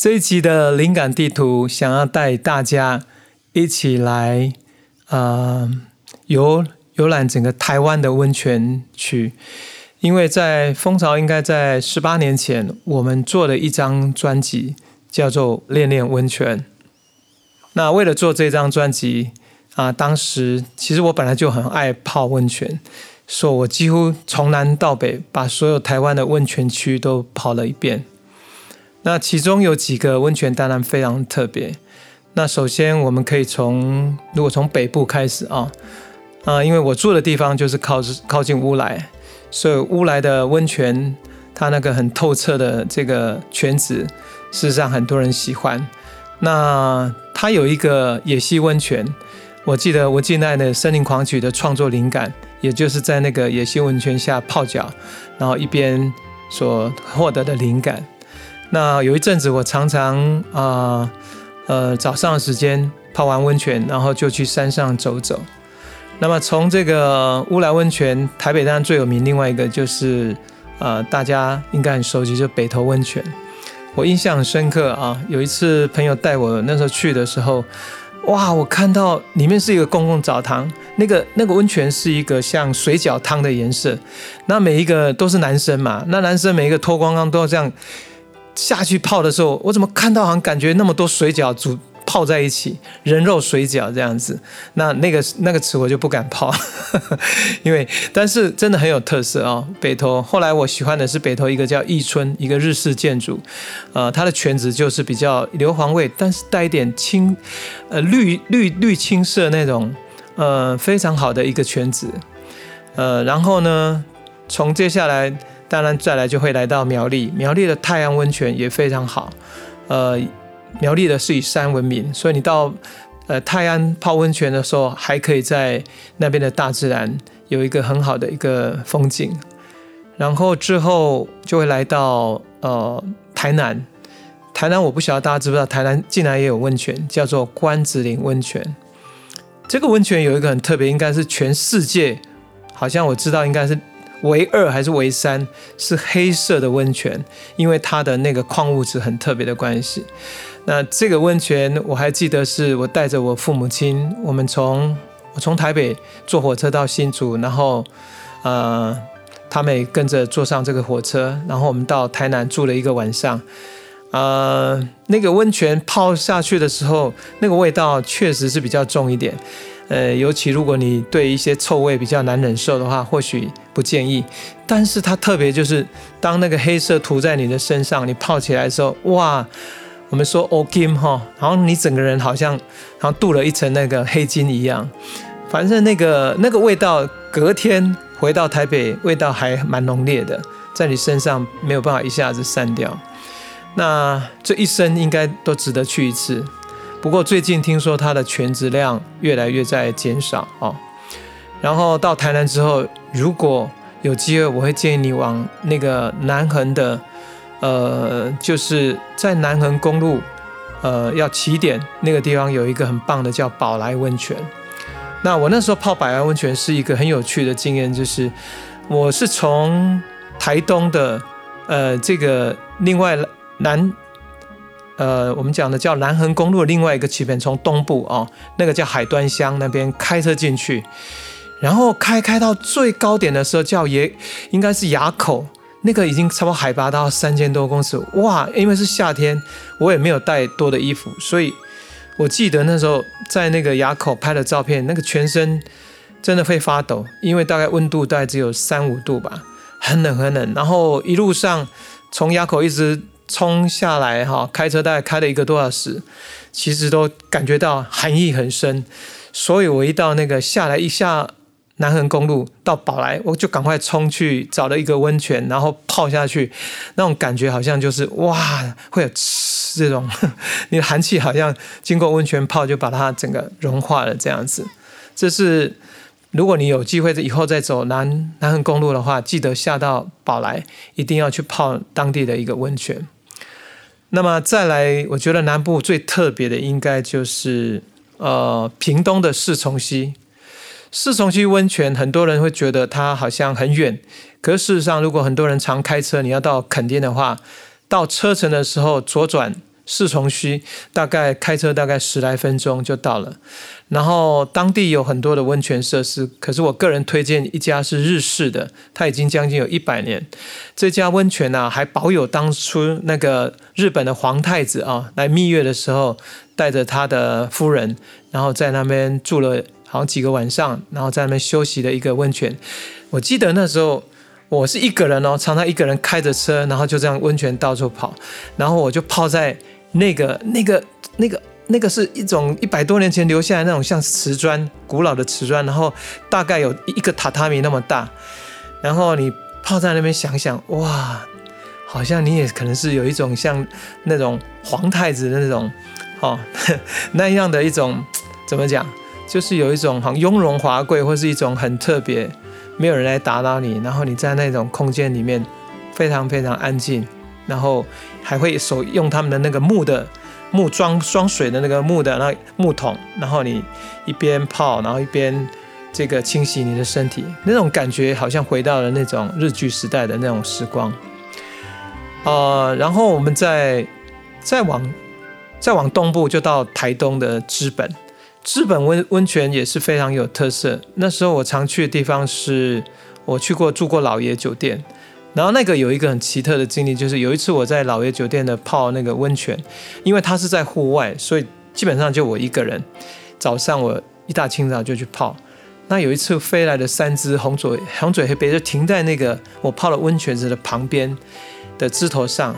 这一集的灵感地图，想要带大家一起来，呃，游游览整个台湾的温泉区。因为在蜂巢，应该在十八年前，我们做了一张专辑，叫做《恋恋温泉》。那为了做这张专辑啊，当时其实我本来就很爱泡温泉，说我几乎从南到北，把所有台湾的温泉区都跑了一遍。那其中有几个温泉当然非常特别。那首先我们可以从如果从北部开始啊，啊，因为我住的地方就是靠靠近乌来，所以乌来的温泉它那个很透彻的这个泉子，事实上很多人喜欢。那它有一个野溪温泉，我记得我近代的《森林狂曲》的创作灵感，也就是在那个野溪温泉下泡脚，然后一边所获得的灵感。那有一阵子，我常常啊，呃，早上的时间泡完温泉，然后就去山上走走。那么从这个乌来温泉，台北当然最有名，另外一个就是呃，大家应该很熟悉，就北投温泉。我印象很深刻啊，有一次朋友带我那时候去的时候，哇，我看到里面是一个公共澡堂，那个那个温泉是一个像水饺汤的颜色，那每一个都是男生嘛，那男生每一个脱光光都要这样。下去泡的时候，我怎么看到好像感觉那么多水饺煮泡在一起，人肉水饺这样子？那那个那个词我就不敢泡，因为但是真的很有特色啊。北投后来我喜欢的是北投一个叫义村，一个日式建筑，呃，它的泉质就是比较硫磺味，但是带一点青，呃绿绿绿青色那种，呃非常好的一个泉质。呃，然后呢，从接下来。当然，再来就会来到苗栗，苗栗的太阳温泉也非常好。呃，苗栗的是以山闻名，所以你到呃泰安泡温泉的时候，还可以在那边的大自然有一个很好的一个风景。然后之后就会来到呃台南，台南我不晓得大家知不知道，台南竟然也有温泉，叫做关子岭温泉。这个温泉有一个很特别，应该是全世界，好像我知道应该是。为二还是为三？是黑色的温泉，因为它的那个矿物质很特别的关系。那这个温泉我还记得，是我带着我父母亲，我们从我从台北坐火车到新竹，然后呃，他们也跟着坐上这个火车，然后我们到台南住了一个晚上。呃，那个温泉泡下去的时候，那个味道确实是比较重一点。呃，尤其如果你对一些臭味比较难忍受的话，或许不建议。但是它特别就是，当那个黑色涂在你的身上，你泡起来的时候，哇，我们说 O Kim 哈，然后你整个人好像，好像镀了一层那个黑金一样。反正那个那个味道，隔天回到台北，味道还蛮浓烈的，在你身上没有办法一下子散掉。那这一生应该都值得去一次。不过最近听说它的全职量越来越在减少哦。然后到台南之后，如果有机会，我会建议你往那个南横的，呃，就是在南横公路，呃，要起点那个地方有一个很棒的叫宝来温泉。那我那时候泡宝来温泉是一个很有趣的经验，就是我是从台东的，呃，这个另外南。呃，我们讲的叫南横公路另外一个起点，从东部哦，那个叫海端乡那边开车进去，然后开开到最高点的时候叫也，应该是垭口，那个已经差不多海拔到三千多公尺，哇！因为是夏天，我也没有带多的衣服，所以我记得那时候在那个垭口拍的照片，那个全身真的会发抖，因为大概温度大概只有三五度吧，很冷很冷，然后一路上从垭口一直。冲下来哈，开车大概开了一个多小时，其实都感觉到寒意很深，所以我一到那个下来一下南横公路到宝来，我就赶快冲去找了一个温泉，然后泡下去，那种感觉好像就是哇，会有这种，你的寒气好像经过温泉泡就把它整个融化了这样子，这是。如果你有机会以后再走南南横公路的话，记得下到宝来，一定要去泡当地的一个温泉。那么再来，我觉得南部最特别的应该就是呃屏东的四重溪。四重溪温泉，很多人会觉得它好像很远，可是事实上，如果很多人常开车，你要到垦丁的话，到车程的时候左转四重溪，大概开车大概十来分钟就到了。然后当地有很多的温泉设施，可是我个人推荐一家是日式的，它已经将近有一百年。这家温泉呢，还保有当初那个日本的皇太子啊来蜜月的时候，带着他的夫人，然后在那边住了好几个晚上，然后在那边休息的一个温泉。我记得那时候我是一个人哦，常常一个人开着车，然后就这样温泉到处跑，然后我就泡在那个那个那个。那个是一种一百多年前留下来那种像瓷砖，古老的瓷砖，然后大概有一个榻榻米那么大，然后你泡在那边想想，哇，好像你也可能是有一种像那种皇太子的那种，哦，那样的一种怎么讲，就是有一种很雍容华贵，或是一种很特别，没有人来打扰你，然后你在那种空间里面非常非常安静，然后还会手用他们的那个木的。木装装水的那个木的那木桶，然后你一边泡，然后一边这个清洗你的身体，那种感觉好像回到了那种日剧时代的那种时光。呃，然后我们再再往再往东部，就到台东的知本，知本温温泉也是非常有特色。那时候我常去的地方是，我去过住过老爷酒店。然后那个有一个很奇特的经历，就是有一次我在老爷酒店的泡那个温泉，因为它是在户外，所以基本上就我一个人。早上我一大清早就去泡，那有一次飞来的三只红嘴红嘴黑背就停在那个我泡了温泉池的旁边的枝头上，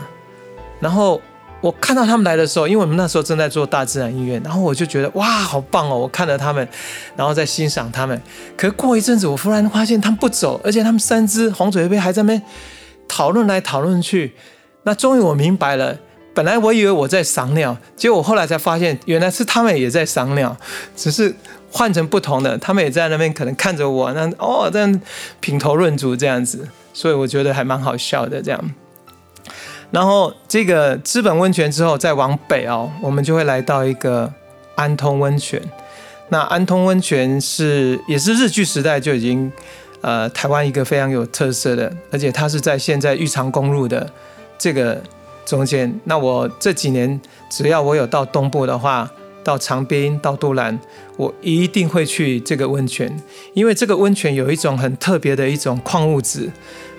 然后我看到他们来的时候，因为我们那时候正在做大自然音乐，然后我就觉得哇，好棒哦！我看着他们，然后在欣赏他们。可是过一阵子，我忽然发现他们不走，而且他们三只红嘴黑鳖还在那边。讨论来讨论去，那终于我明白了。本来我以为我在赏鸟，结果我后来才发现，原来是他们也在赏鸟，只是换成不同的。他们也在那边可能看着我，那哦这样品头论足这样子，所以我觉得还蛮好笑的这样。然后这个资本温泉之后再往北哦，我们就会来到一个安通温泉。那安通温泉是也是日据时代就已经。呃，台湾一个非常有特色的，而且它是在现在玉长公路的这个中间。那我这几年只要我有到东部的话，到长滨、到杜兰，我一定会去这个温泉，因为这个温泉有一种很特别的一种矿物质。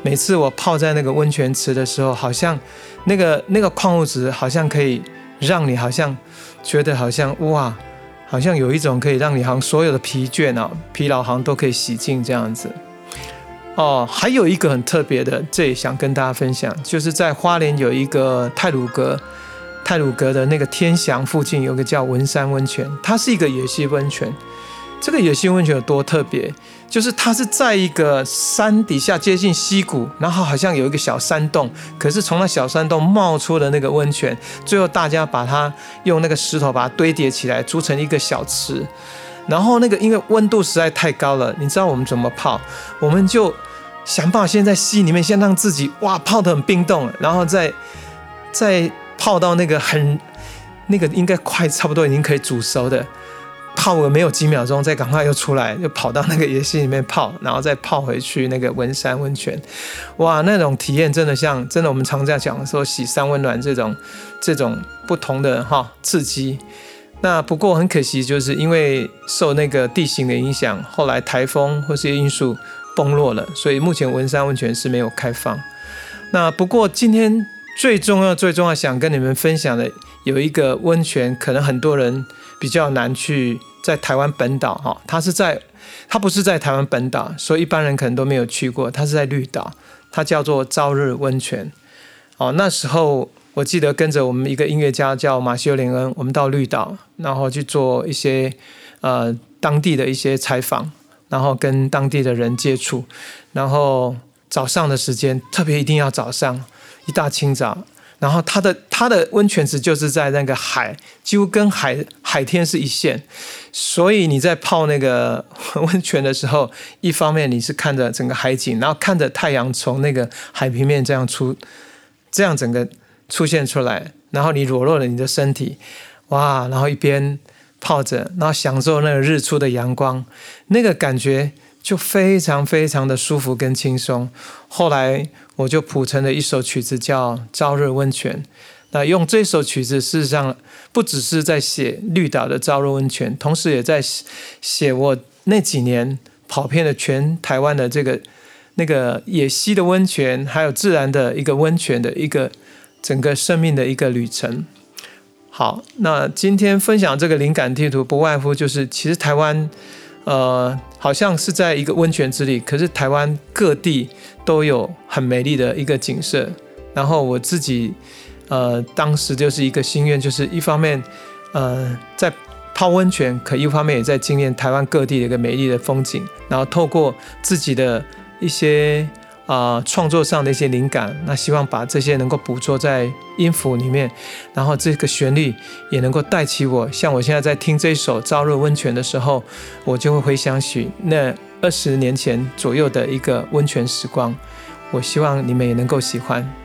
每次我泡在那个温泉池的时候，好像那个那个矿物质好像可以让你好像觉得好像哇，好像有一种可以让你好像所有的疲倦啊、疲劳好像都可以洗净这样子。哦，还有一个很特别的，这也想跟大家分享，就是在花莲有一个泰鲁阁，泰鲁阁的那个天祥附近有个叫文山温泉，它是一个野溪温泉。这个野溪温泉有多特别？就是它是在一个山底下接近溪谷，然后好像有一个小山洞，可是从那小山洞冒出的那个温泉，最后大家把它用那个石头把它堆叠起来，筑成一个小池。然后那个因为温度实在太高了，你知道我们怎么泡？我们就想办法先在溪里面先让自己哇泡得很冰冻，然后再再泡到那个很那个应该快差不多已经可以煮熟的，泡个没有几秒钟，再赶快又出来，又跑到那个野溪里面泡，然后再泡回去那个文山温泉，哇，那种体验真的像真的我们常在讲说洗三温暖这种这种不同的哈刺激。那不过很可惜，就是因为受那个地形的影响，后来台风或是因素崩落了，所以目前文山温泉是没有开放。那不过今天最重要、最重要想跟你们分享的有一个温泉，可能很多人比较难去在台湾本岛哈，它是在它不是在台湾本岛，所以一般人可能都没有去过。它是在绿岛，它叫做朝日温泉。哦，那时候。我记得跟着我们一个音乐家叫马修林恩，我们到绿岛，然后去做一些呃当地的一些采访，然后跟当地的人接触，然后早上的时间特别一定要早上一大清早，然后它的它的温泉池就是在那个海，几乎跟海海天是一线，所以你在泡那个 温泉的时候，一方面你是看着整个海景，然后看着太阳从那个海平面这样出，这样整个。出现出来，然后你裸露了你的身体，哇！然后一边泡着，然后享受那个日出的阳光，那个感觉就非常非常的舒服跟轻松。后来我就谱成了一首曲子叫《朝日温泉》，那用这首曲子，事实上不只是在写绿岛的朝日温泉，同时也在写我那几年跑遍了全台湾的这个那个野溪的温泉，还有自然的一个温泉的一个整个生命的一个旅程。好，那今天分享这个灵感地图，不外乎就是其实台湾，呃，好像是在一个温泉之里，可是台湾各地都有很美丽的一个景色。然后我自己。呃，当时就是一个心愿，就是一方面，呃，在泡温泉，可一方面也在经验台湾各地的一个美丽的风景。然后透过自己的一些啊创作上的一些灵感，那希望把这些能够捕捉在音符里面，然后这个旋律也能够带起我。像我现在在听这一首《燥热温泉》的时候，我就会回想起那二十年前左右的一个温泉时光。我希望你们也能够喜欢。